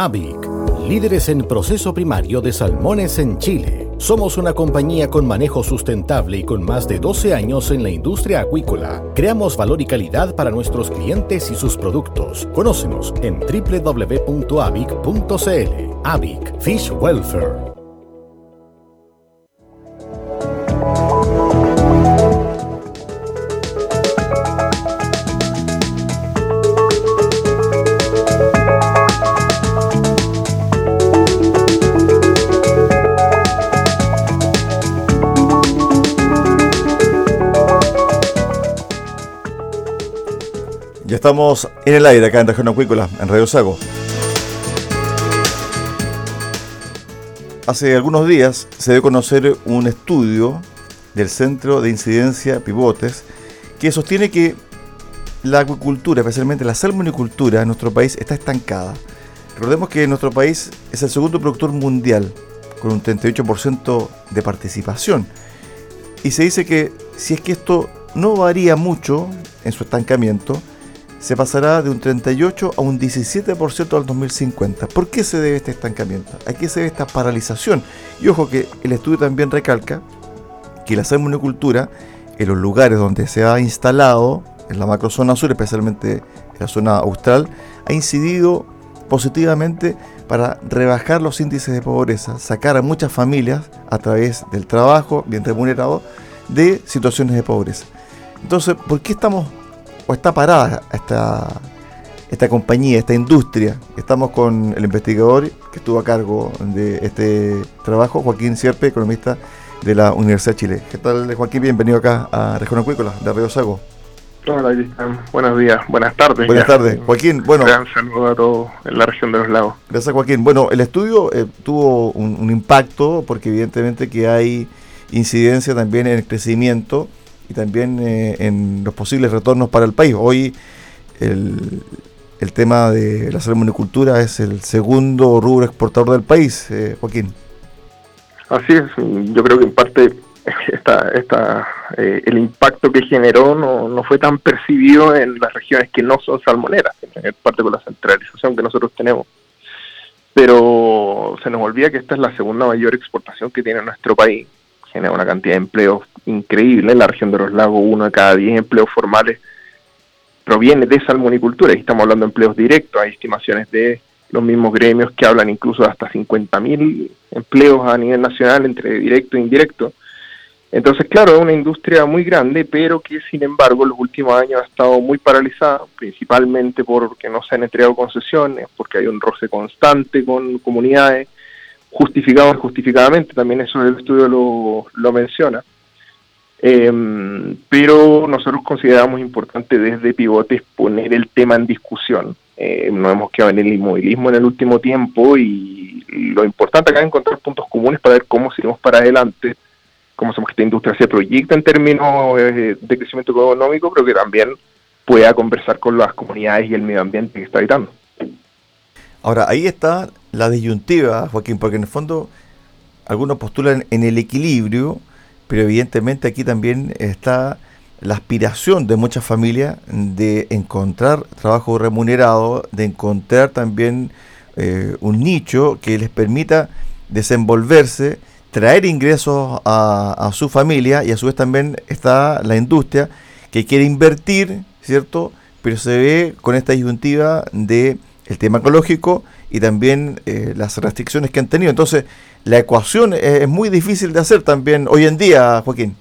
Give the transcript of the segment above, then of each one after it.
AVIC, líderes en proceso primario de salmones en Chile. Somos una compañía con manejo sustentable y con más de 12 años en la industria acuícola. Creamos valor y calidad para nuestros clientes y sus productos. Conócenos en www.avic.cl. AVIC Fish Welfare. Estamos en el aire acá en Región Acuícola, en Radio Sago. Hace algunos días se dio a conocer un estudio del Centro de Incidencia Pivotes que sostiene que la acuicultura, especialmente la salmonicultura en nuestro país, está estancada. Recordemos que nuestro país es el segundo productor mundial con un 38% de participación. Y se dice que si es que esto no varía mucho en su estancamiento, se pasará de un 38 a un 17% al 2050. ¿Por qué se debe este estancamiento? ¿A qué se debe esta paralización? Y ojo que el estudio también recalca que la salmonicultura, en los lugares donde se ha instalado, en la macrozona sur, especialmente en la zona austral, ha incidido positivamente para rebajar los índices de pobreza, sacar a muchas familias a través del trabajo bien remunerado de situaciones de pobreza. Entonces, ¿por qué estamos o está parada esta, esta compañía, esta industria. Estamos con el investigador que estuvo a cargo de este trabajo, Joaquín Sierpe, economista de la Universidad de Chile. ¿Qué tal, Joaquín? Bienvenido acá a Región Acuícola, de Río Sago. Hola, Buenos días, buenas tardes. Buenas tardes. Joaquín, bueno. Un saludo a todos en la región de los lagos. Gracias, Joaquín. Bueno, el estudio eh, tuvo un, un, impacto porque evidentemente que hay incidencia también en el crecimiento y también eh, en los posibles retornos para el país. Hoy el, el tema de la salmonicultura es el segundo rubro exportador del país, eh, Joaquín. Así es, yo creo que en parte esta, esta, eh, el impacto que generó no, no fue tan percibido en las regiones que no son salmoneras, en parte con la centralización que nosotros tenemos. Pero se nos olvida que esta es la segunda mayor exportación que tiene nuestro país genera una cantidad de empleos increíble. En la región de los lagos, uno de cada diez empleos formales proviene de salmonicultura. Y estamos hablando de empleos directos. Hay estimaciones de los mismos gremios que hablan incluso de hasta 50.000 empleos a nivel nacional entre directo e indirecto. Entonces, claro, es una industria muy grande, pero que sin embargo en los últimos años ha estado muy paralizada, principalmente porque no se han entregado concesiones, porque hay un roce constante con comunidades, justificado o injustificadamente, también eso el estudio lo, lo menciona. Em, pero nosotros consideramos importante desde Pivotes poner el tema en discusión. Eh, nos hemos quedado en el inmovilismo en el último tiempo y lo importante acá es encontrar puntos comunes para ver cómo seguimos para adelante, cómo hacemos que esta industria se proyecte en términos eh, de crecimiento económico, pero que también pueda conversar con las comunidades y el medio ambiente que está habitando. Ahora, ahí está la disyuntiva, Joaquín, porque en el fondo algunos postulan en el equilibrio, pero evidentemente aquí también está la aspiración de muchas familias de encontrar trabajo remunerado, de encontrar también eh, un nicho que les permita desenvolverse, traer ingresos a, su familia y a su vez también está la industria que quiere invertir, ¿cierto? Pero se ve con esta disyuntiva de el tema ecológico y también eh, las restricciones que han tenido. Entonces, la ecuación es, muy difícil de hacer también hoy en día, Joaquín.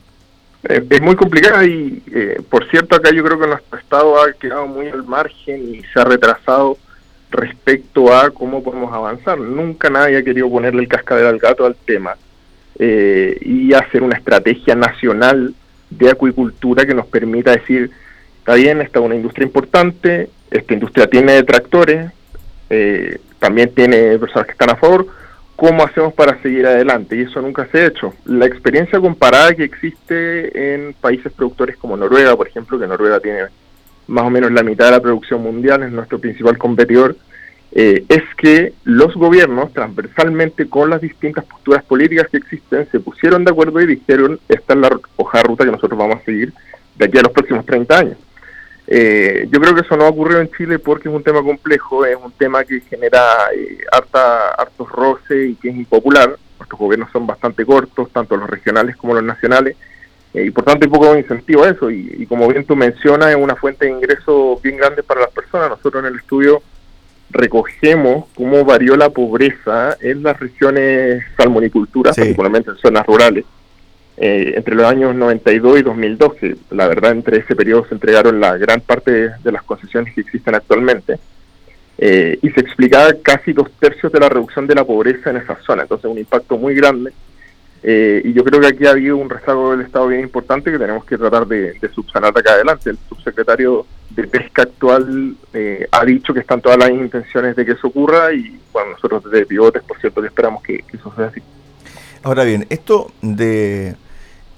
Es, muy complicada y, eh, por cierto, acá yo creo que nuestro Estado ha quedado muy al margen y se ha retrasado respecto a cómo podemos avanzar. Nunca nadie ha querido ponerle el cascabel al gato al tema eh, y hacer una estrategia nacional de acuicultura que nos permita decir, está bien, esta es una industria importante, esta industria tiene detractores, eh, también tiene personas que están a favor, ¿cómo hacemos para seguir adelante? Y eso nunca se ha hecho. La experiencia comparada que existe en países productores como Noruega, por ejemplo, que Noruega tiene más o menos la mitad de la producción mundial, es nuestro principal competidor, eh, es que los gobiernos, transversalmente con las distintas posturas políticas que existen, se pusieron de acuerdo y dijeron, esta es la hoja ruta que nosotros vamos a seguir de aquí a los próximos 30 años. Eh, yo creo que eso no ha ocurrido en Chile porque es un tema complejo, es un tema que genera eh, harta, hartos roces y que es impopular. Nuestros gobiernos son bastante cortos, tanto los regionales como los nacionales, eh, y por tanto hay poco incentivo a eso. Y, como bien tú mencionas, es una fuente de ingreso bien grande para las personas. Nosotros en el estudio recogemos cómo varió la pobreza en las regiones salmonicultura, particularmente en zonas rurales eh, entre los años 92 y 2012. La verdad, entre ese periodo se entregaron la gran parte de, las concesiones que existen actualmente. Eh, y se explicaba casi dos tercios de la reducción de la pobreza en esa zona. Entonces, un impacto muy grande. Eh, y yo creo que aquí ha habido un rezago del Estado bien importante que tenemos que tratar de, subsanar de acá adelante. El subsecretario de Pesca actual ha dicho que están todas las intenciones de que eso ocurra y bueno, nosotros desde Pivotes, por cierto, que esperamos que eso sea así. Ahora bien, esto de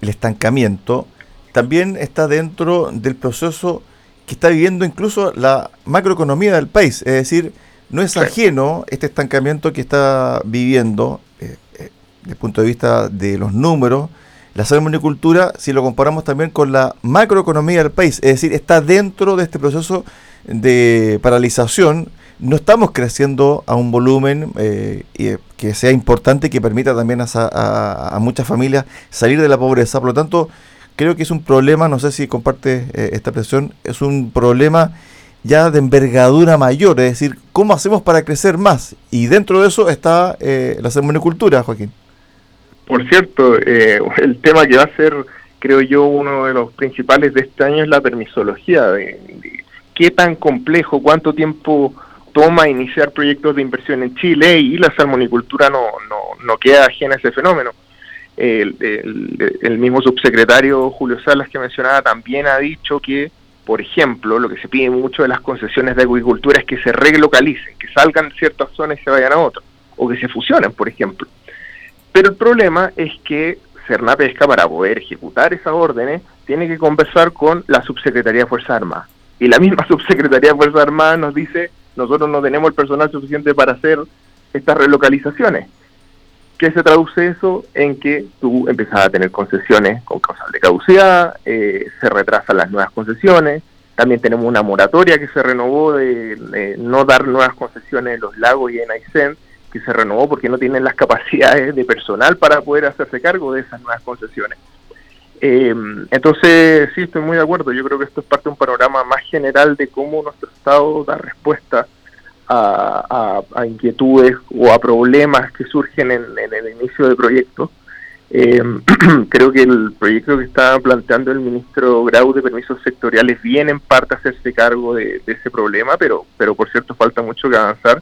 el estancamiento, también está dentro del proceso que está viviendo incluso la macroeconomía del país. Es decir, no es ajeno este estancamiento que está viviendo eh, eh, desde el punto de vista de los números, la salmonicultura, si lo comparamos también con la macroeconomía del país. Es decir, está dentro de este proceso de paralización. No estamos creciendo a un volumen eh, que sea importante y que permita también a, muchas familias salir de la pobreza. Por lo tanto, creo que es un problema, no sé si comparte eh, esta presión, es un problema ya de envergadura mayor, es decir, ¿cómo hacemos para crecer más? Y dentro de eso está eh, la sermonicultura, Joaquín. Por cierto, eh, el tema que va a ser, creo yo, uno de los principales de este año es la permisología, de qué tan complejo, cuánto tiempo toma iniciar proyectos de inversión en Chile y la salmonicultura no, no, no queda ajena a ese fenómeno. El, mismo subsecretario Julio Salas que mencionaba también ha dicho que, por ejemplo, lo que se pide mucho de las concesiones de agricultura es que se relocalicen, que salgan de ciertas zonas y se vayan a otras, o que se fusionen, por ejemplo. Pero el problema es que Cerna Pesca, para poder ejecutar esas órdenes, tiene que conversar con la subsecretaría de Fuerzas Armadas. Y la misma subsecretaría de Fuerzas Armadas nos dice nosotros no tenemos el personal suficiente para hacer estas relocalizaciones. ¿Qué se traduce eso? En que tú empiezas a tener concesiones con causal de caducidad, eh, se retrasan las nuevas concesiones, también tenemos una moratoria que se renovó de, no dar nuevas concesiones en los lagos y en Aysén, que se renovó porque no tienen las capacidades de personal para poder hacerse cargo de esas nuevas concesiones. Eh, entonces, sí, estoy muy de acuerdo. Yo creo que esto es parte de un panorama más general de cómo nuestro Estado da respuesta a, inquietudes o a problemas que surgen en, el inicio de proyectos. Eh, creo que el proyecto que está planteando el ministro Grau de permisos sectoriales viene en parte a hacerse cargo de, ese problema, pero, pero por cierto falta mucho que avanzar.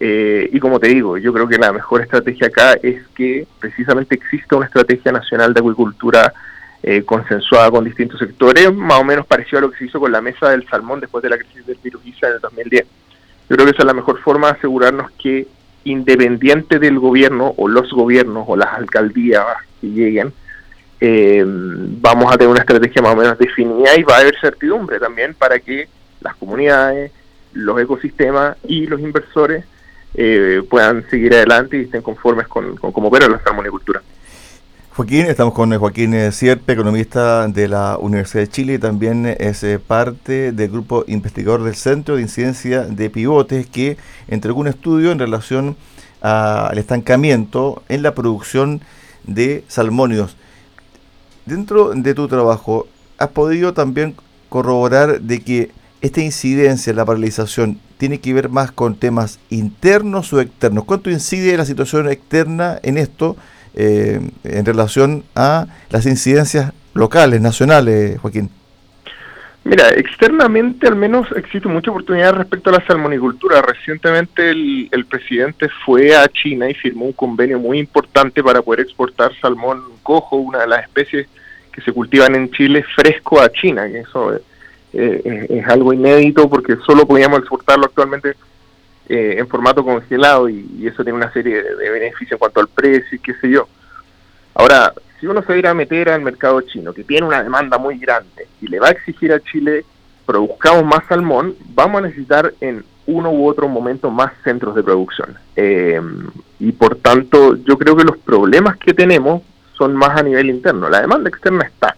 Eh, y como te digo, yo creo que la mejor estrategia acá es que precisamente exista una estrategia nacional de acuicultura eh, consensuada con distintos sectores, más o menos parecido a lo que se hizo con la mesa del salmón después de la crisis del virus ISA en el 2010. Yo creo que esa es la mejor forma de asegurarnos que independiente del gobierno o los gobiernos o las alcaldías que lleguen, eh, vamos a tener una estrategia más o menos definida y va a haber certidumbre también para que las comunidades, los ecosistemas y los inversores eh, puedan seguir adelante y estén conformes con, cómo opera la salmonicultura. Joaquín, estamos con Joaquín Sierpe, economista de la Universidad de Chile y también es eh, parte del grupo investigador del Centro de Incidencia de Pivotes que entregó un estudio en relación al estancamiento en la producción de salmónidos. Dentro de tu trabajo, ¿has podido también corroborar de que esta incidencia, la paralización, tiene que ver más con temas internos o externos? ¿Cuánto incide la situación externa en esto? Eh, en relación a las incidencias locales, nacionales, Joaquín? Mira, externamente al menos existe mucha oportunidad respecto a la salmonicultura. Recientemente el, presidente fue a China y firmó un convenio muy importante para poder exportar salmón cojo, una de las especies que se cultivan en Chile, fresco a China. Que eso eh, es algo inédito porque solo podíamos exportarlo actualmente eh, en formato congelado y, eso tiene una serie de, beneficios en cuanto al precio y qué sé yo. Ahora, si uno se va a meter al mercado chino, que tiene una demanda muy grande y le va a exigir a Chile produzcamos más salmón, vamos a necesitar en uno u otro momento más centros de producción. Eh, y por tanto, yo creo que los problemas que tenemos son más a nivel interno. La demanda externa está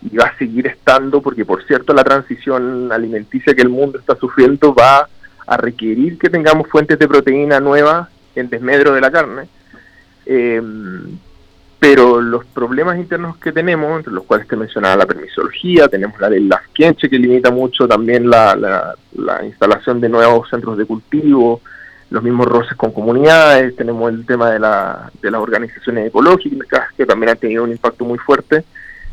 y va a seguir estando porque, por cierto, la transición alimenticia que el mundo está sufriendo va a requerir que tengamos fuentes de proteína nuevas en desmedro de la carne. Eh, pero los problemas internos que tenemos, entre los cuales te mencionaba la permisología, tenemos la de las que limita mucho también la, la, instalación de nuevos centros de cultivo, los mismos roces con comunidades, tenemos el tema de, la, de las organizaciones ecológicas, que también han tenido un impacto muy fuerte,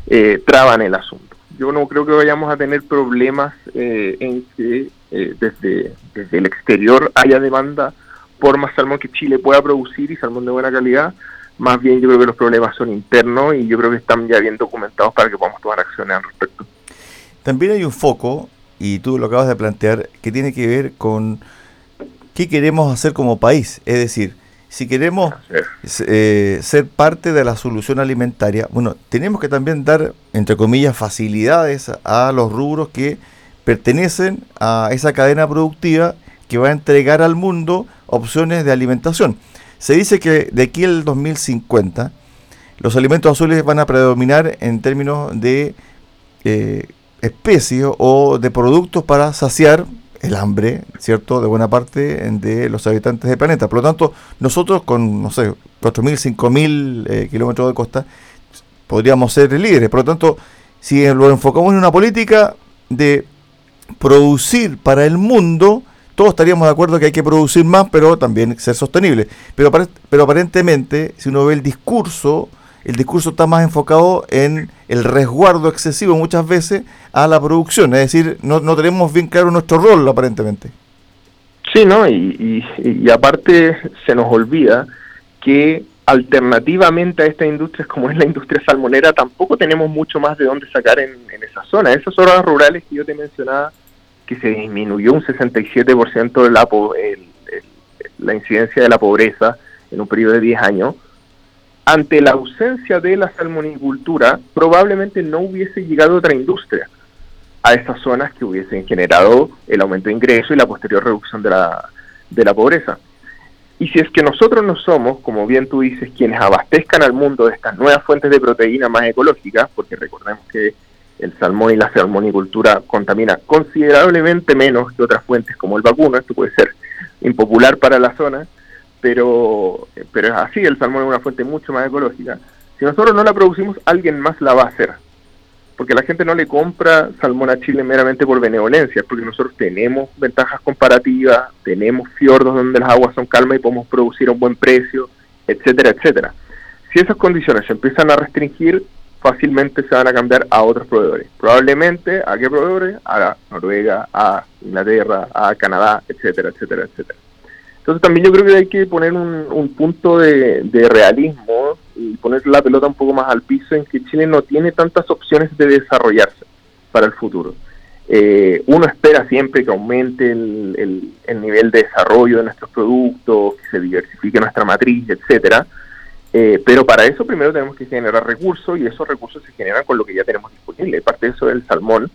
eh, traban el asunto yo no creo que vayamos a tener problemas eh, en que eh, desde, desde el exterior haya demanda por más salmón que Chile pueda producir y salmón de buena calidad. Más bien yo creo que los problemas son internos y yo creo que están ya bien documentados para que podamos tomar acciones al respecto. También hay un foco, y tú lo acabas de plantear, que tiene que ver con qué queremos hacer como país. Es decir, si queremos eh, ser parte de la solución alimentaria, bueno, tenemos que también dar, entre comillas, facilidades a los rubros que pertenecen a esa cadena productiva que va a entregar al mundo opciones de alimentación. Se dice que de aquí al 2050 los alimentos azules van a predominar en términos de eh, especies o de productos para saciar el hambre, ¿cierto?, de buena parte de los habitantes del planeta. Por lo tanto, nosotros con, no sé, 4.000, 5.000 eh, kilómetros de costa, podríamos ser líderes. Por lo tanto, si lo enfocamos en una política de producir para el mundo, todos estaríamos de acuerdo que hay que producir más, pero también ser sostenible. Pero, pero aparentemente, si uno ve el discurso el discurso está más enfocado en el resguardo excesivo muchas veces a la producción, es decir, no, no tenemos bien claro nuestro rol aparentemente. Sí, ¿no? Y, y, aparte se nos olvida que alternativamente a esta industria, como es la industria salmonera, tampoco tenemos mucho más de dónde sacar en, esa zona. Esas zonas rurales que yo te mencionaba, que se disminuyó un 67% de la, la incidencia de la pobreza en un periodo de 10 años, ante la ausencia de la salmonicultura, probablemente no hubiese llegado otra industria a esas zonas que hubiesen generado el aumento de ingreso y la posterior reducción de la, de la pobreza. Y si es que nosotros no somos, como bien tú dices, quienes abastezcan al mundo de estas nuevas fuentes de proteína más ecológicas, porque recordemos que el salmón y la salmonicultura contamina considerablemente menos que otras fuentes como el vacuno, esto puede ser impopular para la zona, pero, pero es así, el salmón es una fuente mucho más ecológica. Si nosotros no la producimos, alguien más la va a hacer. Porque la gente no le compra salmón a Chile meramente por benevolencia, porque nosotros tenemos ventajas comparativas, tenemos fiordos donde las aguas son calmas y podemos producir a un buen precio, etcétera, etcétera. Si esas condiciones se empiezan a restringir, fácilmente se van a cambiar a otros proveedores. Probablemente, ¿a qué proveedores? A Noruega, a Inglaterra, a Canadá, etcétera, etcétera, etcétera. Entonces también yo creo que hay que poner un, punto de, realismo y poner la pelota un poco más al piso en que Chile no tiene tantas opciones de desarrollarse para el futuro. Eh, uno espera siempre que aumente el, el, nivel de desarrollo de nuestros productos, que se diversifique nuestra matriz, etcétera. Eh, pero para eso primero tenemos que generar recursos y esos recursos se generan con lo que ya tenemos disponible. Parte de eso es el salmón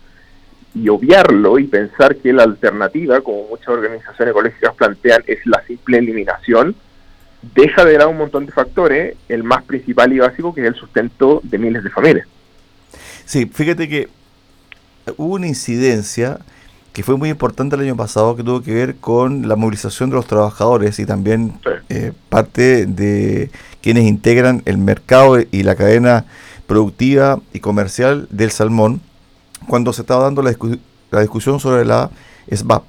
y obviarlo y pensar que la alternativa, como muchas organizaciones ecológicas plantean, es la simple eliminación, deja de lado un montón de factores, el más principal y básico que es el sustento de miles de familias. Sí, fíjate que hubo una incidencia que fue muy importante el año pasado que tuvo que ver con la movilización de los trabajadores y también eh, parte de quienes integran el mercado y la cadena productiva y comercial del salmón cuando se estaba dando la, discusión sobre la SBAP.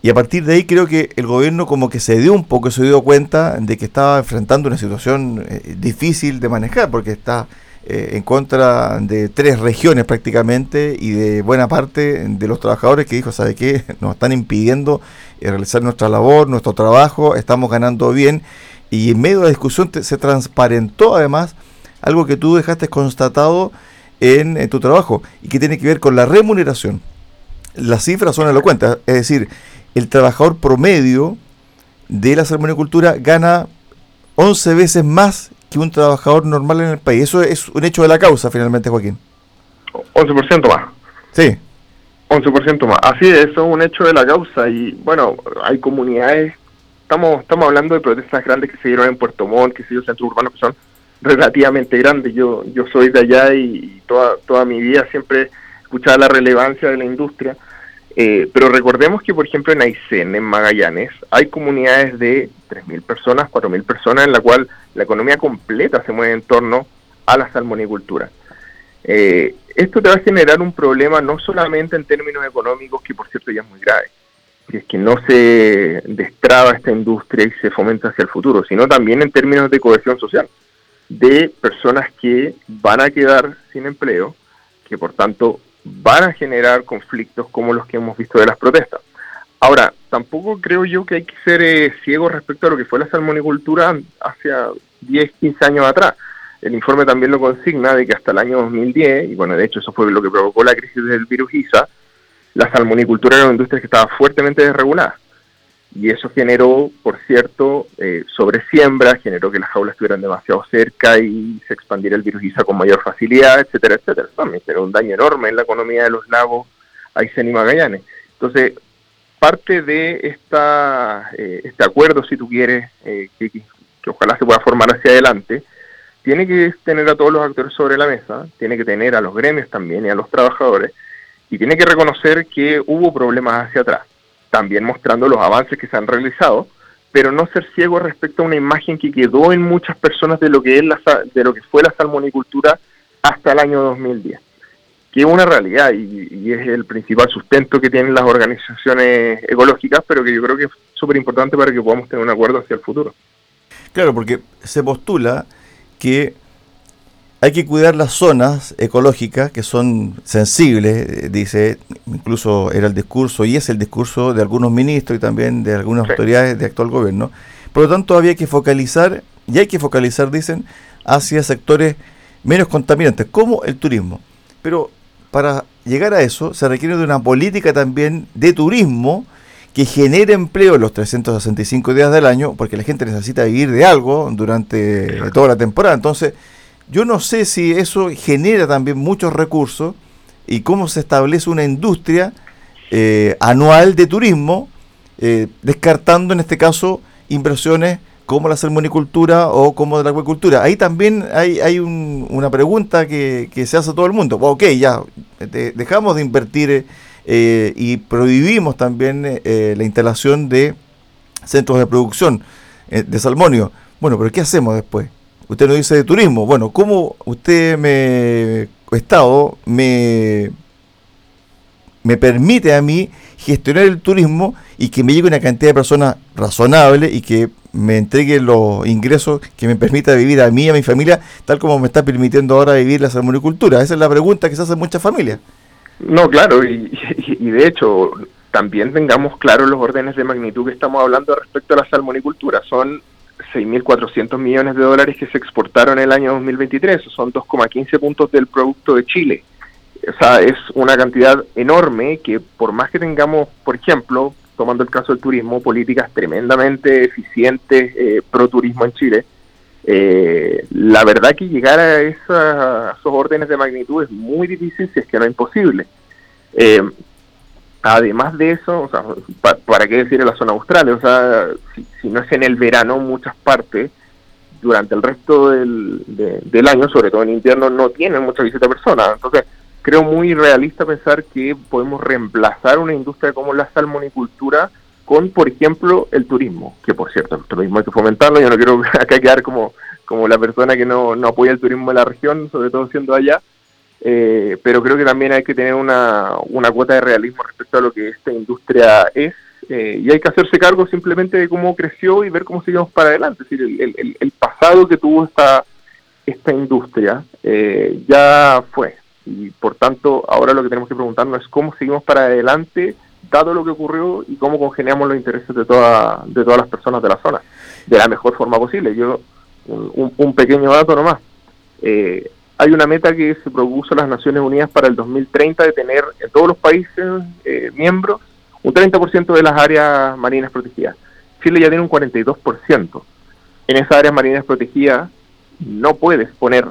Y a partir de ahí creo que el gobierno como que se dio un poco, se dio cuenta de que estaba enfrentando una situación eh, difícil de manejar, porque está eh, en contra de tres regiones prácticamente y de buena parte de los trabajadores que dijo, ¿sabe qué? Nos están impidiendo eh, realizar nuestra labor, nuestro trabajo, estamos ganando bien. Y en medio de la discusión se transparentó además algo que tú dejaste constatado en, tu trabajo y que tiene que ver con la remuneración. Las cifras son elocuentes, es decir, el trabajador promedio de la salmonicultura gana 11 veces más que un trabajador normal en el país. Eso es un hecho de la causa, finalmente, Joaquín. 11% más. Sí. 11% más. Así es, eso es un hecho de la causa. Y bueno, hay comunidades, estamos estamos hablando de protestas grandes que se dieron en Puerto Montt, que se dieron en centros urbanos que son relativamente grande. Yo, yo soy de allá y, toda, toda mi vida siempre escuchaba la relevancia de la industria. Eh, pero recordemos que, por ejemplo, en Aysén, en Magallanes, hay comunidades de 3.000 personas, 4.000 personas, en la cual la economía completa se mueve en torno a la salmonicultura. Eh, esto te va a generar un problema no solamente en términos económicos, que por cierto ya es muy grave, que es que no se destraba esta industria y se fomenta hacia el futuro, sino también en términos de cohesión social de personas que van a quedar sin empleo, que por tanto van a generar conflictos como los que hemos visto de las protestas. Ahora, tampoco creo yo que hay que ser eh, ciegos respecto a lo que fue la salmonicultura hace 10, 15 años atrás. El informe también lo consigna de que hasta el año 2010, y bueno, de hecho eso fue lo que provocó la crisis del virus ISA, la salmonicultura era una industria que estaba fuertemente desregulada y eso generó, por cierto, eh, sobre siembra, generó que las jaulas estuvieran demasiado cerca y se expandiera el virus ISA con mayor facilidad, etcétera, etcétera. También generó un daño enorme en la economía de los lagos Aysén y Magallanes. Entonces, parte de esta, eh, este acuerdo, si tú quieres, eh, que, que, ojalá se pueda formar hacia adelante, tiene que tener a todos los actores sobre la mesa, tiene que tener a los gremios también y a los trabajadores, y tiene que reconocer que hubo problemas hacia atrás también mostrando los avances que se han realizado, pero no ser ciego respecto a una imagen que quedó en muchas personas de lo que es la, de lo que fue la salmonicultura hasta el año 2010, que es una realidad y, y es el principal sustento que tienen las organizaciones ecológicas, pero que yo creo que es súper importante para que podamos tener un acuerdo hacia el futuro. Claro, porque se postula que hay que cuidar las zonas ecológicas que son sensibles, eh, dice, incluso era el discurso y es el discurso de algunos ministros y también de algunas autoridades de actual gobierno. Por lo tanto, había que focalizar, y hay que focalizar, dicen, hacia sectores menos contaminantes, como el turismo. Pero para llegar a eso se requiere de una política también de turismo que genere empleo los 365 días del año, porque la gente necesita vivir de algo durante toda la temporada. Entonces, yo no sé si eso genera también muchos recursos y cómo se establece una industria eh, anual de turismo, eh, descartando en este caso inversiones como la salmonicultura o como la acuicultura. Ahí también hay, hay una pregunta que, se hace a todo el mundo. Ok, ya, dejamos de invertir eh, y prohibimos también la instalación de centros de producción de salmonio. Bueno, pero ¿qué hacemos después? Usted nos dice de turismo. Bueno, ¿cómo usted me, Estado, me, me permite a mí gestionar el turismo y que me llegue una cantidad de personas razonable y que me entregue los ingresos que me permita vivir a mí y a mi familia, tal como me está permitiendo ahora vivir la salmonicultura? Esa es la pregunta que se hace en muchas familias. No, claro, y, y de hecho también tengamos claros los órdenes de magnitud que estamos hablando respecto a la salmonicultura. Son 6.400 millones de dólares que se exportaron en el año 2023, son 2,15 puntos del Producto de Chile. o sea, es una cantidad enorme que por más que tengamos, por ejemplo, tomando el caso del turismo, políticas tremendamente eficientes eh, pro turismo en Chile, eh, la verdad que llegar a, esos órdenes de magnitud es muy difícil si es que no imposible. Eh, además de eso, o sea, para qué decir en la zona austral, o sea, si, no es en el verano, muchas partes, durante el resto del, del año, sobre todo en invierno, no tienen mucha visita de personas. Entonces, creo muy realista pensar que podemos reemplazar una industria como la salmonicultura con, por ejemplo, el turismo, que por cierto, el turismo hay que fomentarlo, yo no quiero acá quedar como, como la persona que no, no apoya el turismo de la región, sobre todo siendo allá, eh, pero creo que también hay que tener una, una cuota de realismo respecto a lo que esta industria es, eh, y hay que hacerse cargo simplemente de cómo creció y ver cómo seguimos para adelante, es decir, el, el, el pasado que tuvo esta, esta industria eh, ya fue, y por tanto ahora lo que tenemos que preguntarnos es cómo seguimos para adelante dado lo que ocurrió y cómo congeniamos los intereses de, toda, de todas las personas de la zona de la mejor forma posible. Yo un, pequeño dato nomás. Eh, hay una meta que se propuso las Naciones Unidas para el 2030 de tener en todos los países eh, miembros un 30% de las áreas marinas protegidas. Chile ya tiene un 42%. En esas áreas marinas protegidas no puedes poner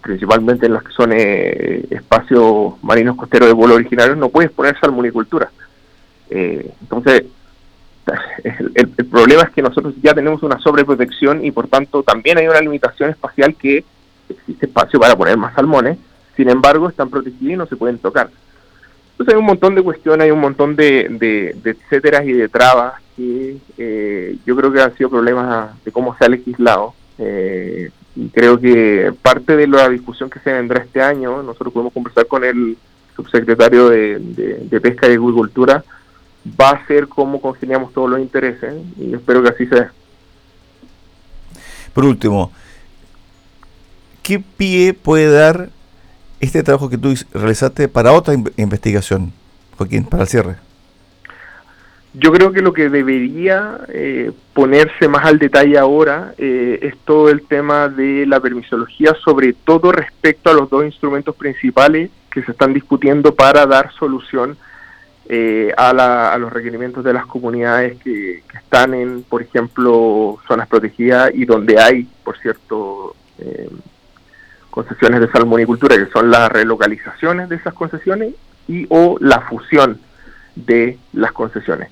principalmente en los que son eh, espacios marinos costeros de vuelo originarios, no puedes poner salmonicultura. Eh, entonces, el, problema es que nosotros ya tenemos una sobreprotección y por tanto también hay una limitación espacial que existe espacio para poner más salmones, sin embargo están protegidos y no se pueden tocar. Entonces hay un montón de cuestiones, hay un montón de, de, etcéteras y de trabas que eh, yo creo que han sido problemas de cómo se ha legislado. Eh, y creo que parte de la discusión que se vendrá este año, nosotros podemos conversar con el subsecretario de, Pesca y Agricultura, va a ser cómo congeniamos todos los intereses y espero que así sea. Por último, ¿qué pie puede dar este trabajo que tú realizaste para otra investigación, Joaquín, para el cierre? Yo creo que lo que debería eh, ponerse más al detalle ahora eh, es todo el tema de la permisología, sobre todo respecto a los dos instrumentos principales que se están discutiendo para dar solución eh, a, los requerimientos de las comunidades que, están en, por ejemplo, zonas protegidas y donde hay, por cierto, concesiones de salmonicultura, que son las relocalizaciones de esas concesiones y o la fusión de las concesiones.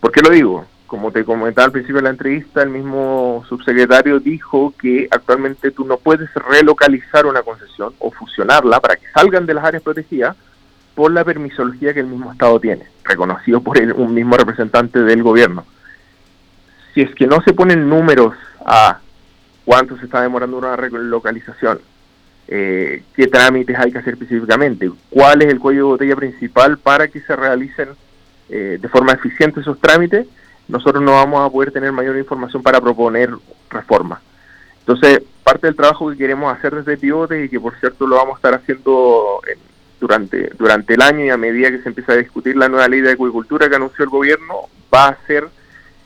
¿Por qué lo digo? Como te comentaba al principio de la entrevista, el mismo subsecretario dijo que actualmente tú no puedes relocalizar una concesión o fusionarla para que salgan de las áreas protegidas por la permisología que el mismo Estado tiene, reconocido por un mismo representante del gobierno. Si es que no se ponen números a cuánto se está demorando una relocalización, eh, qué trámites hay que hacer específicamente, cuál es el cuello de botella principal para que se realicen eh, de forma eficiente esos trámites, nosotros no vamos a poder tener mayor información para proponer reformas. Entonces, parte del trabajo que queremos hacer desde Pivote y que por cierto lo vamos a estar haciendo durante, durante el año y a medida que se empieza a discutir la nueva ley de acuicultura que anunció el gobierno, va a ser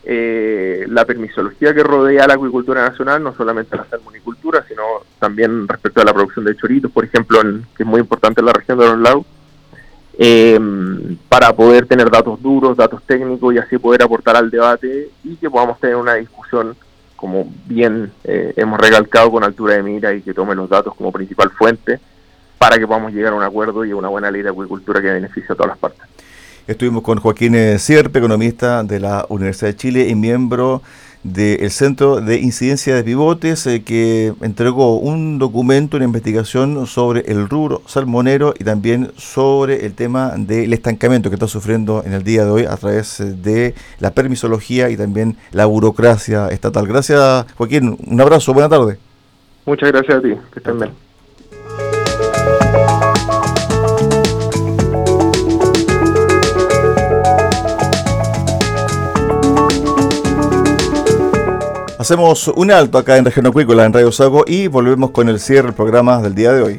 eh, la permisología que rodea la acuicultura nacional, no solamente la salmonicultura, sino también respecto a la producción de choritos, por ejemplo, que es muy importante en la región de los lagos eh, para poder tener datos duros, datos técnicos y así poder aportar al debate y que podamos tener una discusión como bien eh, hemos recalcado con altura de mira y que tome los datos como principal fuente para que podamos llegar a un acuerdo y a una buena ley de acuicultura que beneficie a todas las partes. Estuvimos con Joaquín Sierpe, economista de la Universidad de Chile y miembro del Centro de Incidencia de Pivotes, eh, que entregó un documento, una investigación sobre el rubro salmonero y también sobre el tema del estancamiento que está sufriendo en el día de hoy a través eh, de la permisología y también la burocracia estatal. Gracias, Joaquín. Un abrazo. Buena tarde. Muchas gracias a ti. Que estén bien. Hacemos un alto acá en Región Acuícola, en Radio Sago, y volvemos con el cierre del programa del día de hoy.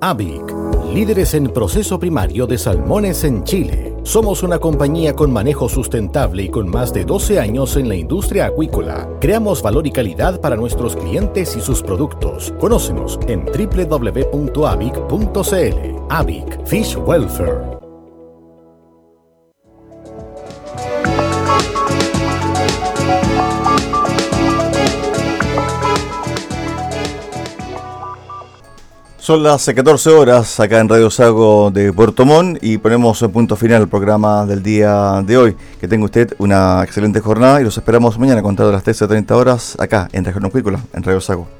AVIC, líderes en proceso primario de salmones en Chile. Somos una compañía con manejo sustentable y con más de 12 años en la industria acuícola. Creamos valor y calidad para nuestros clientes y sus productos. Conócenos en www.avic.cl. AVIC Fish Welfare. Son las 14 horas acá en Radio Sago de Puerto Montt y ponemos en punto final al programa del día de hoy. Que tenga usted una excelente jornada y los esperamos mañana contado las 13.30 horas acá en Región Acuícola, en Radio Sago.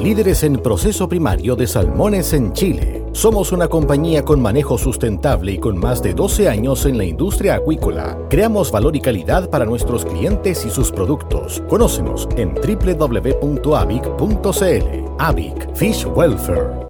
líderes en proceso primario de salmones en Chile. Somos una compañía con manejo sustentable y con más de 12 años en la industria acuícola. Creamos valor y calidad para nuestros clientes y sus productos. Conócenos en www.avic.cl. Avic Fish Welfare.